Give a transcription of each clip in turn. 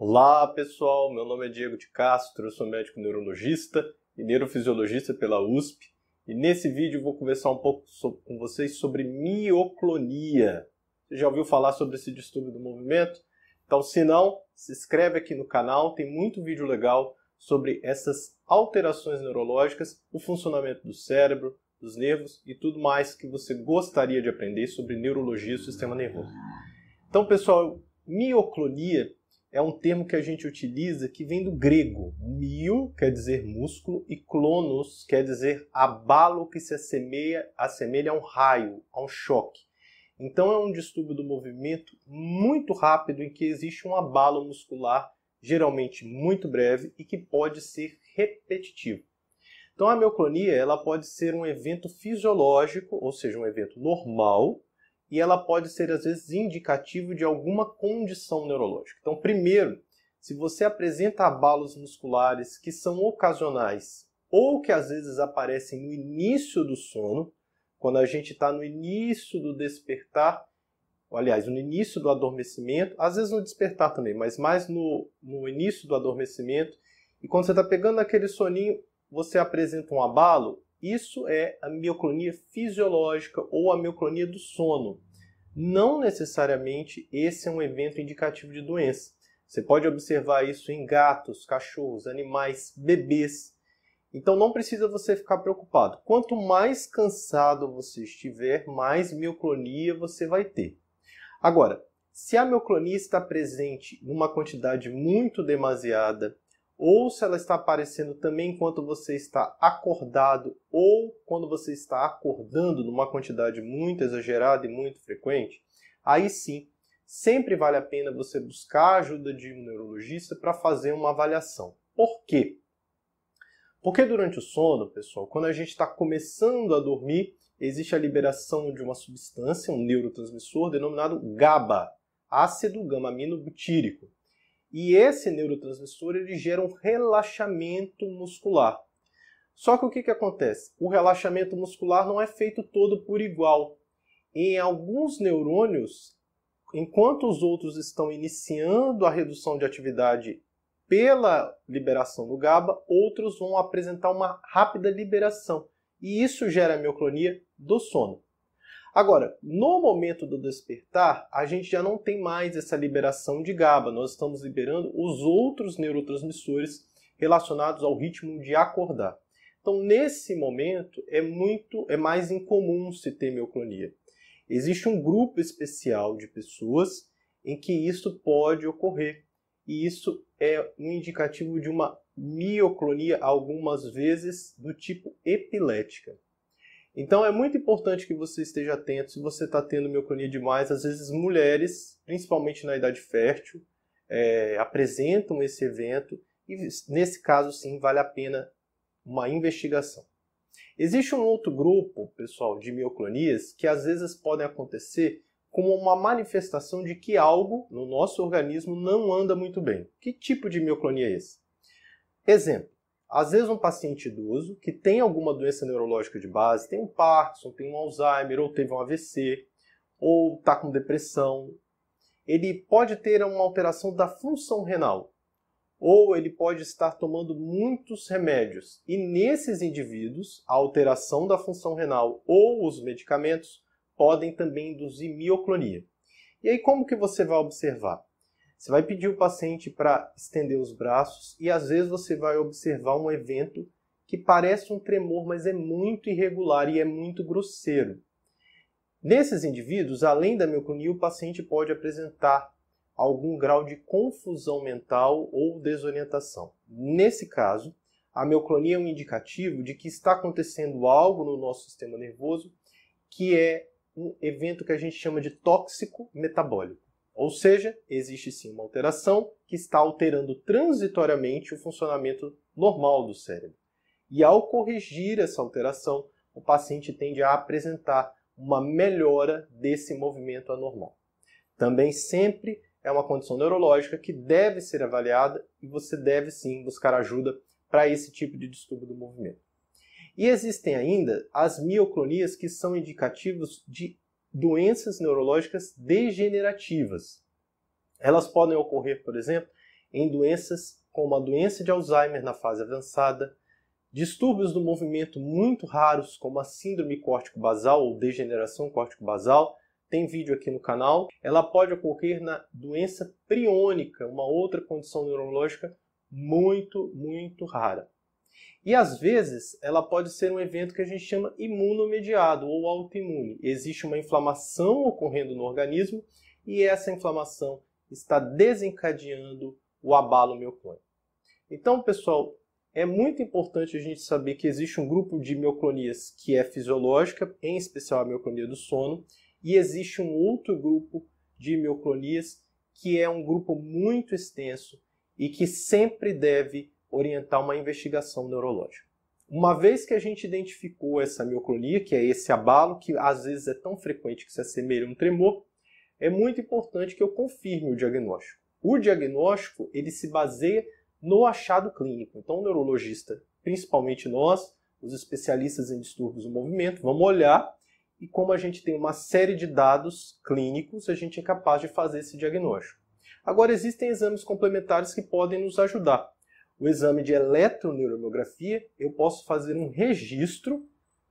Olá pessoal, meu nome é Diego de Castro, sou médico neurologista e neurofisiologista pela USP e nesse vídeo vou conversar um pouco com vocês sobre mioclonia. Você já ouviu falar sobre esse distúrbio do movimento? Então, se não, se inscreve aqui no canal, tem muito vídeo legal sobre essas alterações neurológicas, o funcionamento do cérebro, dos nervos e tudo mais que você gostaria de aprender sobre neurologia e sistema nervoso. Então, pessoal, mioclonia é um termo que a gente utiliza que vem do grego. Mio quer dizer músculo e clonos quer dizer abalo que se assemelha, assemelha a um raio, a um choque. Então é um distúrbio do movimento muito rápido em que existe um abalo muscular, geralmente muito breve e que pode ser repetitivo. Então a mioclonia ela pode ser um evento fisiológico, ou seja, um evento normal, e ela pode ser às vezes indicativo de alguma condição neurológica. Então, primeiro, se você apresenta abalos musculares que são ocasionais ou que às vezes aparecem no início do sono, quando a gente está no início do despertar, aliás, no início do adormecimento, às vezes no despertar também, mas mais no, no início do adormecimento, e quando você está pegando aquele soninho, você apresenta um abalo, isso é a mioclonia fisiológica ou a mioclonia do sono. Não necessariamente esse é um evento indicativo de doença. Você pode observar isso em gatos, cachorros, animais, bebês. Então não precisa você ficar preocupado. Quanto mais cansado você estiver, mais mioclonia você vai ter. Agora, se a mioclonia está presente numa quantidade muito demasiada, ou se ela está aparecendo também enquanto você está acordado ou quando você está acordando numa quantidade muito exagerada e muito frequente, aí sim, sempre vale a pena você buscar a ajuda de um neurologista para fazer uma avaliação. Por quê? Porque durante o sono, pessoal, quando a gente está começando a dormir, existe a liberação de uma substância, um neurotransmissor denominado GABA, ácido gama-amino butírico. E esse neurotransmissor ele gera um relaxamento muscular. Só que o que, que acontece? O relaxamento muscular não é feito todo por igual. Em alguns neurônios, enquanto os outros estão iniciando a redução de atividade pela liberação do GABA, outros vão apresentar uma rápida liberação. E isso gera mioclonia do sono. Agora, no momento do despertar, a gente já não tem mais essa liberação de GABA, nós estamos liberando os outros neurotransmissores relacionados ao ritmo de acordar. Então, nesse momento, é muito é mais incomum se ter mioclonia. Existe um grupo especial de pessoas em que isso pode ocorrer, e isso é um indicativo de uma mioclonia algumas vezes do tipo epilética. Então é muito importante que você esteja atento se você está tendo mioclonia demais. Às vezes mulheres, principalmente na idade fértil, é, apresentam esse evento e nesse caso sim vale a pena uma investigação. Existe um outro grupo, pessoal, de mioclonias que às vezes podem acontecer como uma manifestação de que algo no nosso organismo não anda muito bem. Que tipo de mioclonia é esse? Exemplo, às vezes um paciente idoso que tem alguma doença neurológica de base, tem um Parkinson, tem um Alzheimer, ou teve um AVC, ou está com depressão, ele pode ter uma alteração da função renal, ou ele pode estar tomando muitos remédios. E nesses indivíduos, a alteração da função renal ou os medicamentos podem também induzir mioclonia. E aí como que você vai observar? Você vai pedir o paciente para estender os braços e às vezes você vai observar um evento que parece um tremor, mas é muito irregular e é muito grosseiro. Nesses indivíduos, além da mioclonia, o paciente pode apresentar algum grau de confusão mental ou desorientação. Nesse caso, a mioclonia é um indicativo de que está acontecendo algo no nosso sistema nervoso que é um evento que a gente chama de tóxico metabólico. Ou seja, existe sim uma alteração que está alterando transitoriamente o funcionamento normal do cérebro. E ao corrigir essa alteração, o paciente tende a apresentar uma melhora desse movimento anormal. Também sempre é uma condição neurológica que deve ser avaliada e você deve sim buscar ajuda para esse tipo de distúrbio do movimento. E existem ainda as mioclonias que são indicativos de doenças neurológicas degenerativas. Elas podem ocorrer, por exemplo, em doenças como a doença de Alzheimer na fase avançada, distúrbios do movimento muito raros como a síndrome córtico-basal ou degeneração córtico-basal, tem vídeo aqui no canal. Ela pode ocorrer na doença priônica, uma outra condição neurológica muito, muito rara. E às vezes ela pode ser um evento que a gente chama imunomediado ou autoimune. Existe uma inflamação ocorrendo no organismo e essa inflamação está desencadeando o abalo mioclônico. Então, pessoal, é muito importante a gente saber que existe um grupo de mioclonias que é fisiológica, em especial a mioclonia do sono, e existe um outro grupo de mioclonias que é um grupo muito extenso e que sempre deve orientar uma investigação neurológica. Uma vez que a gente identificou essa mioclonia, que é esse abalo, que às vezes é tão frequente que se assemelha a um tremor, é muito importante que eu confirme o diagnóstico. O diagnóstico ele se baseia no achado clínico. Então, o neurologista, principalmente nós, os especialistas em distúrbios do movimento, vamos olhar e como a gente tem uma série de dados clínicos, a gente é capaz de fazer esse diagnóstico. Agora, existem exames complementares que podem nos ajudar. O exame de eletroneuromiografia, eu posso fazer um registro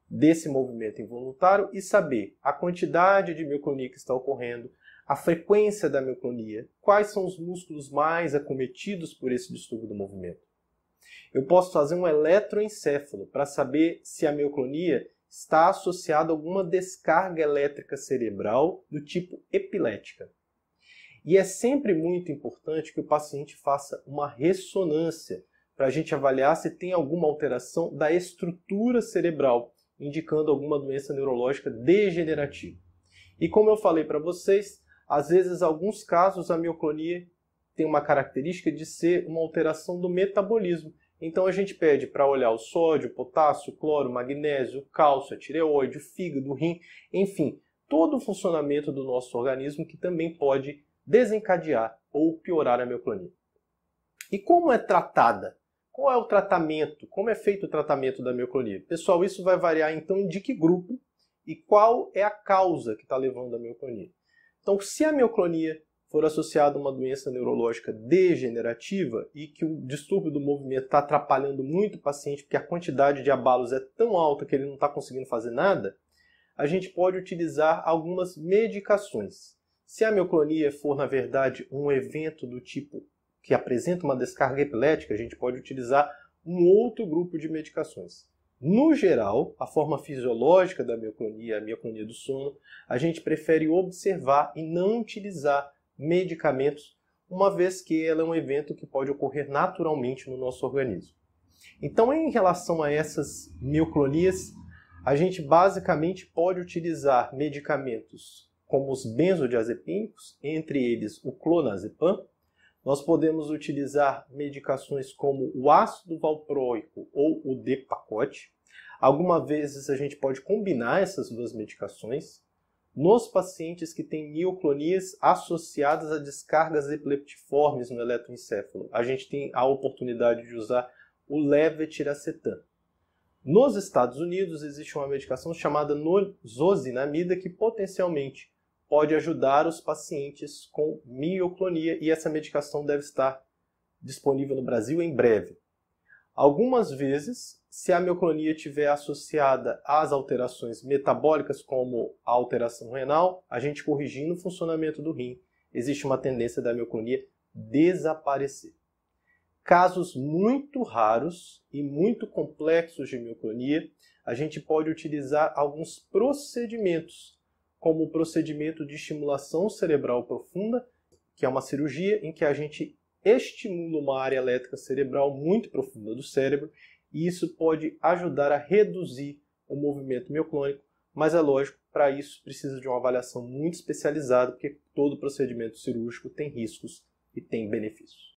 desse movimento involuntário e saber a quantidade de mioclonia que está ocorrendo, a frequência da mioclonia, quais são os músculos mais acometidos por esse distúrbio do movimento. Eu posso fazer um eletroencefalo para saber se a mioclonia está associada a alguma descarga elétrica cerebral do tipo epilética. E é sempre muito importante que o paciente faça uma ressonância para a gente avaliar se tem alguma alteração da estrutura cerebral, indicando alguma doença neurológica degenerativa. E como eu falei para vocês, às vezes, alguns casos, a mioclonia tem uma característica de ser uma alteração do metabolismo, então a gente pede para olhar o sódio, o potássio, o cloro, o magnésio, o cálcio, a tireoide, o fígado, o rim, enfim, todo o funcionamento do nosso organismo que também pode desencadear ou piorar a mioclonia. E como é tratada? Qual é o tratamento? Como é feito o tratamento da mioclonia? Pessoal, isso vai variar então de que grupo e qual é a causa que está levando a mioclonia. Então, se a mioclonia for associado a uma doença neurológica degenerativa e que o distúrbio do movimento está atrapalhando muito o paciente porque a quantidade de abalos é tão alta que ele não está conseguindo fazer nada, a gente pode utilizar algumas medicações. Se a mioclonia for, na verdade, um evento do tipo que apresenta uma descarga epilética, a gente pode utilizar um outro grupo de medicações. No geral, a forma fisiológica da mioclonia, a mioclonia do sono, a gente prefere observar e não utilizar medicamentos, uma vez que ela é um evento que pode ocorrer naturalmente no nosso organismo. Então, em relação a essas mioclonias, a gente basicamente pode utilizar medicamentos como os benzodiazepínicos, entre eles o clonazepam. Nós podemos utilizar medicações como o ácido valproico ou o depacote. Algumas vezes a gente pode combinar essas duas medicações nos pacientes que têm mioclonias associadas a descargas epileptiformes no eletroencefalo. A gente tem a oportunidade de usar o levetiracetam. Nos Estados Unidos existe uma medicação chamada zosinamida que potencialmente pode ajudar os pacientes com mioclonia e essa medicação deve estar disponível no Brasil em breve. Algumas vezes, se a mioclonia estiver associada às alterações metabólicas, como a alteração renal, a gente corrigindo o funcionamento do rim, existe uma tendência da mioclonia desaparecer. Casos muito raros e muito complexos de mioclonia, a gente pode utilizar alguns procedimentos, como o procedimento de estimulação cerebral profunda, que é uma cirurgia em que a gente estimula uma área elétrica cerebral muito profunda do cérebro e isso pode ajudar a reduzir o movimento mioclônico, mas é lógico, para isso precisa de uma avaliação muito especializada, porque todo procedimento cirúrgico tem riscos e tem benefícios.